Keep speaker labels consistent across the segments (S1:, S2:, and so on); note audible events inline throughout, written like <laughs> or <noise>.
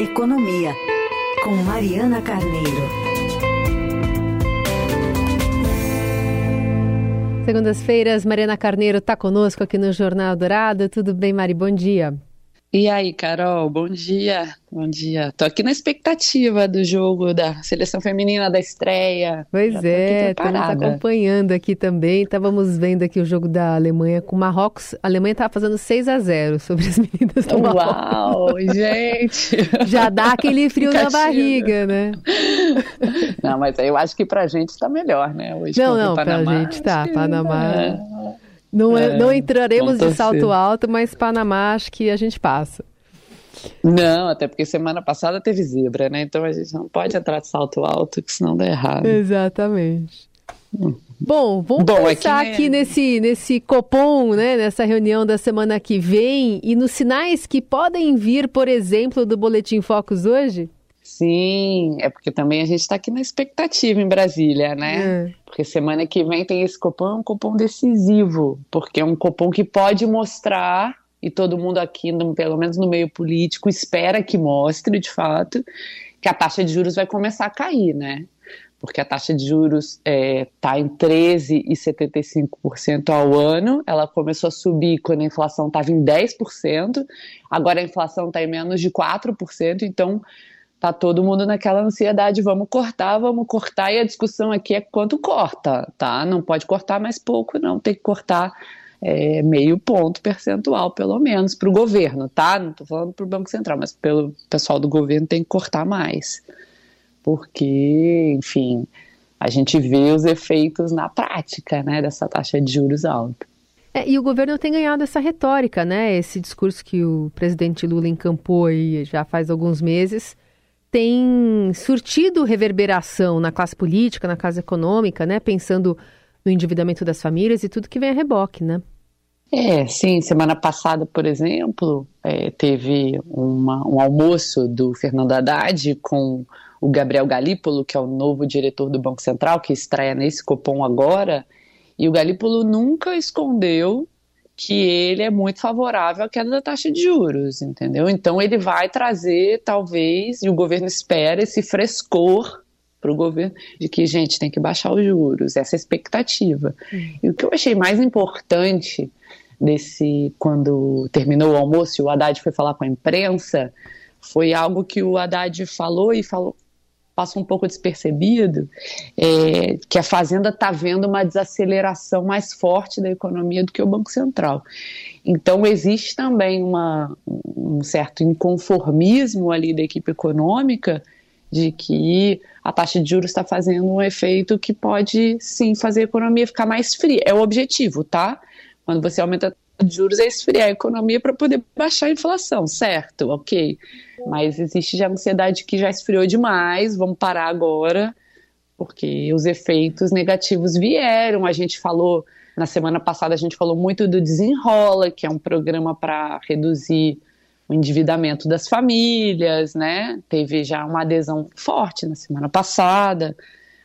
S1: Economia, com Mariana Carneiro.
S2: Segundas-feiras, Mariana Carneiro está conosco aqui no Jornal Dourado. Tudo bem, Mari? Bom dia.
S3: E aí, Carol, bom dia. Bom dia. Tô aqui na expectativa do jogo da seleção feminina da estreia.
S2: Pois é, estamos acompanhando aqui também. Estávamos vendo aqui o jogo da Alemanha com o Marrocos. A Alemanha estava fazendo 6 a 0 sobre as <laughs> meninas do
S3: Uau, Marrocos. Uau, gente! <laughs>
S2: Já dá aquele frio na barriga, né?
S3: Não, mas eu acho que pra gente está melhor, né?
S2: Hoje não, não, Panamá, pra gente tá. Panamá. É. Não, é, não entraremos de salto alto, mas Panamá acho que a gente passa.
S3: Não, até porque semana passada teve zebra, né? Então a gente não pode entrar de salto alto, que senão dá errado.
S2: Exatamente. Hum. Bom, vamos Bom, pensar aqui, aqui nesse, nesse Copom, né, nessa reunião da semana que vem e nos sinais que podem vir, por exemplo, do Boletim Focus hoje?
S3: Sim, é porque também a gente está aqui na expectativa em Brasília, né? É. Porque semana que vem tem esse Copom, um Copom decisivo, porque é um Copom que pode mostrar e todo mundo aqui, pelo menos no meio político, espera que mostre de fato que a taxa de juros vai começar a cair, né? Porque a taxa de juros está é, tá em 13,75% ao ano. Ela começou a subir quando a inflação estava em 10%, agora a inflação está em menos de 4%. Então, tá todo mundo naquela ansiedade, vamos cortar, vamos cortar, e a discussão aqui é quanto corta, tá? Não pode cortar mais pouco, não, tem que cortar é, meio ponto percentual, pelo menos, para o governo, tá? Não estou falando para o Banco Central, mas pelo pessoal do governo tem que cortar mais. Porque, enfim, a gente vê os efeitos na prática, né, dessa taxa de juros alta.
S2: É, e o governo tem ganhado essa retórica, né? Esse discurso que o presidente Lula encampou aí já faz alguns meses tem surtido reverberação na classe política, na classe econômica, né? Pensando no endividamento das famílias e tudo que vem a reboque, né?
S3: É, sim. Semana passada, por exemplo, é, teve uma, um almoço do Fernando Haddad com o Gabriel Galípolo, que é o novo diretor do Banco Central, que estreia nesse Copom agora. E o Galípolo nunca escondeu que ele é muito favorável à queda da taxa de juros, entendeu? Então ele vai trazer, talvez, e o governo espera esse frescor para o governo de que, gente, tem que baixar os juros, essa é expectativa. Uhum. E o que eu achei mais importante desse, quando terminou o almoço e o Haddad foi falar com a imprensa, foi algo que o Haddad falou e falou, passa um pouco despercebido, é, que a Fazenda está vendo uma desaceleração mais forte da economia do que o Banco Central. Então, existe também uma, um certo inconformismo ali da equipe econômica de que a taxa de juros está fazendo um efeito que pode sim fazer a economia ficar mais fria. É o objetivo, tá? Quando você aumenta a de juros, é esfriar a economia para poder baixar a inflação, certo? Ok. Mas existe já ansiedade que já esfriou demais, vamos parar agora, porque os efeitos negativos vieram. A gente falou, na semana passada, a gente falou muito do Desenrola, que é um programa para reduzir o endividamento das famílias, né? Teve já uma adesão forte na semana passada.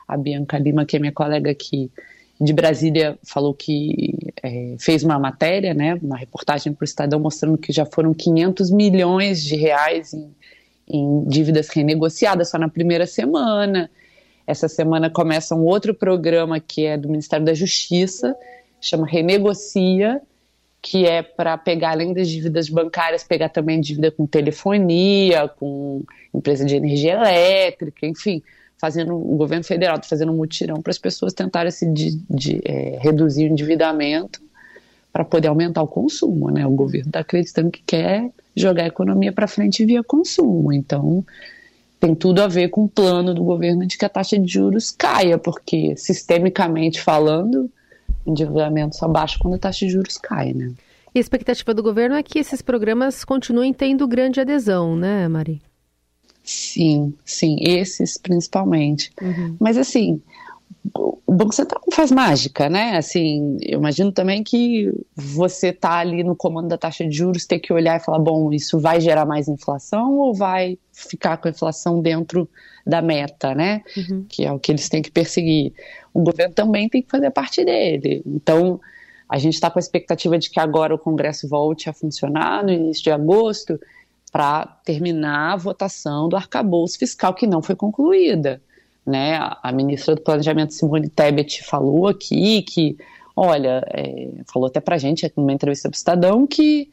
S3: A Bianca Lima, que é minha colega aqui de Brasília, falou que é, fez uma matéria, né, uma reportagem para o Estadão mostrando que já foram 500 milhões de reais em, em dívidas renegociadas só na primeira semana. Essa semana começa um outro programa que é do Ministério da Justiça, chama Renegocia, que é para pegar, além das dívidas bancárias, pegar também dívida com telefonia, com empresa de energia elétrica, enfim, fazendo o governo federal está fazendo um mutirão para as pessoas tentarem se de, de, é, reduzir o endividamento para poder aumentar o consumo, né? O governo está acreditando que quer jogar a economia para frente via consumo, então tem tudo a ver com o plano do governo de que a taxa de juros caia, porque sistemicamente falando endividamento só baixa quando a taxa de juros cai, né?
S2: E a expectativa do governo é que esses programas continuem tendo grande adesão, né, Mari?
S3: Sim, sim, esses principalmente. Uhum. Mas assim, o Banco Central não faz mágica, né? Assim, eu imagino também que você tá ali no comando da taxa de juros, ter que olhar e falar, bom, isso vai gerar mais inflação ou vai ficar com a inflação dentro da meta, né? Uhum. Que é o que eles têm que perseguir. O governo também tem que fazer parte dele. Então, a gente está com a expectativa de que agora o Congresso volte a funcionar no início de agosto para terminar a votação do arcabouço fiscal que não foi concluída. Né? A ministra do Planejamento, Simone Tebet, falou aqui que, olha, é, falou até para a gente numa entrevista para o Estadão que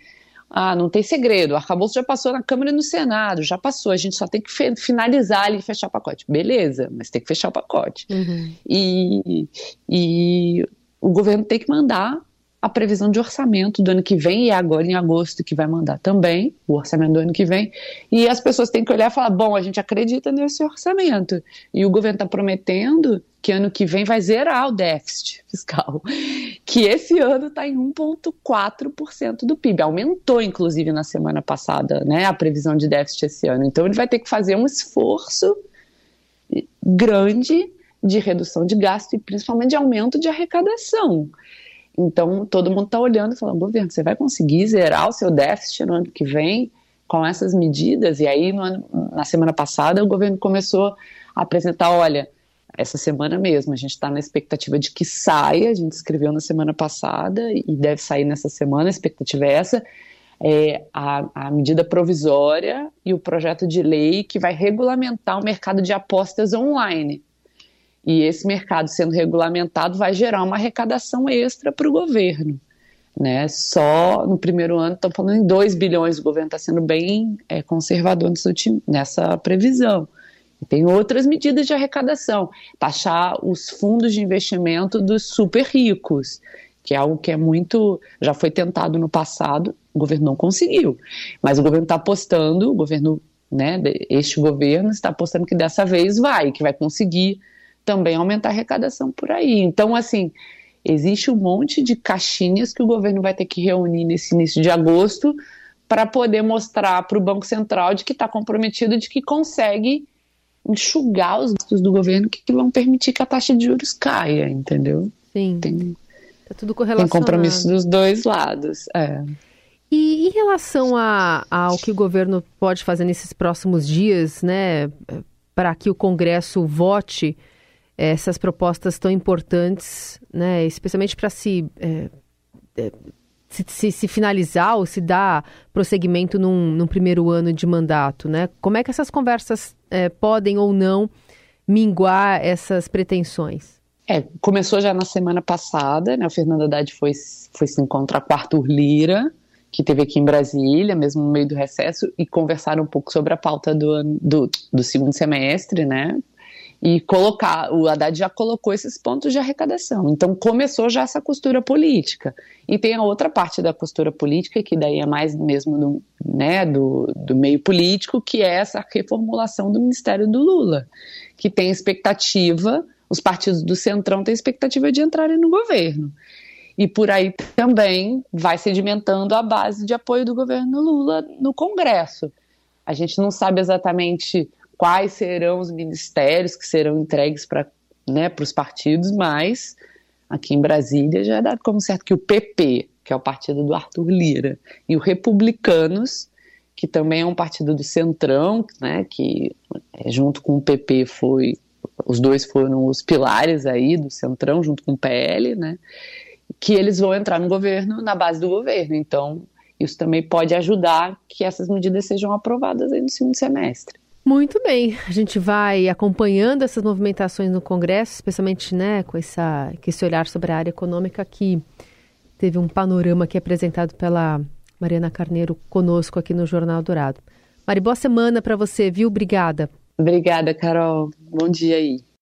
S3: ah, não tem segredo, o arcabouço já passou na Câmara e no Senado, já passou, a gente só tem que finalizar ali e fechar o pacote. Beleza, mas tem que fechar o pacote. Uhum. E, e o governo tem que mandar a previsão de orçamento do ano que vem, e é agora em agosto que vai mandar também o orçamento do ano que vem, e as pessoas têm que olhar e falar: bom, a gente acredita nesse orçamento, e o governo está prometendo que ano que vem vai zerar o déficit fiscal, <laughs> que esse ano está em 1,4% do PIB, aumentou inclusive na semana passada né, a previsão de déficit esse ano, então ele vai ter que fazer um esforço grande de redução de gasto e principalmente de aumento de arrecadação. Então, todo mundo está olhando e falando: governo, você vai conseguir zerar o seu déficit no ano que vem com essas medidas? E aí, ano, na semana passada, o governo começou a apresentar: olha, essa semana mesmo, a gente está na expectativa de que saia, a gente escreveu na semana passada e deve sair nessa semana, a expectativa é essa. É, a, a medida provisória e o projeto de lei que vai regulamentar o mercado de apostas online. E esse mercado sendo regulamentado vai gerar uma arrecadação extra para o governo. Né? Só no primeiro ano estão falando em 2 bilhões, o governo está sendo bem é, conservador nessa, previsão. E tem outras medidas de arrecadação, taxar os fundos de investimento dos super ricos, que é algo que é muito. já foi tentado no passado, o governo não conseguiu. Mas o governo está apostando, o governo, né, este governo está apostando que dessa vez vai, que vai conseguir também aumentar a arrecadação por aí. Então, assim, existe um monte de caixinhas que o governo vai ter que reunir nesse início de agosto para poder mostrar para o Banco Central de que está comprometido, de que consegue enxugar os gastos do governo que, que, vão permitir que a taxa de juros caia, entendeu?
S2: Sim. Tem, tá tudo correlacionado.
S3: Tem compromisso dos dois lados. É.
S2: E em relação a, ao que o governo pode fazer nesses próximos dias, né, para que o Congresso vote essas propostas tão importantes, né, especialmente para se, é, é, se, se, se, finalizar ou se dar prosseguimento num, num, primeiro ano de mandato. Né? Como é que essas conversas é, podem ou não minguar essas pretensões?
S3: É, começou já na semana passada, né? O Fernando Haddad foi, foi se encontrar com Arthur Lira, que teve aqui em Brasília, mesmo no meio do recesso, e conversaram um pouco sobre a pauta do, do, do segundo semestre, né? E colocar, o Haddad já colocou esses pontos de arrecadação. Então começou já essa costura política. E tem a outra parte da costura política, que daí é mais mesmo do, né, do, do meio político, que é essa reformulação do Ministério do Lula, que tem expectativa, os partidos do Centrão têm expectativa de entrarem no governo. E por aí também vai sedimentando a base de apoio do governo Lula no Congresso. A gente não sabe exatamente quais serão os ministérios que serão entregues para né, os partidos, mas aqui em Brasília já é dado como certo que o PP, que é o partido do Arthur Lira, e o Republicanos, que também é um partido do Centrão, né, que é, junto com o PP foi os dois foram os pilares aí do Centrão, junto com o PL, né, que eles vão entrar no governo na base do governo. Então, isso também pode ajudar que essas medidas sejam aprovadas aí no segundo semestre.
S2: Muito bem, a gente vai acompanhando essas movimentações no Congresso, especialmente né, com, essa, com esse olhar sobre a área econômica que teve um panorama aqui apresentado pela Mariana Carneiro conosco aqui no Jornal Dourado. Mari, boa semana para você, viu? Obrigada.
S3: Obrigada, Carol. Bom dia aí.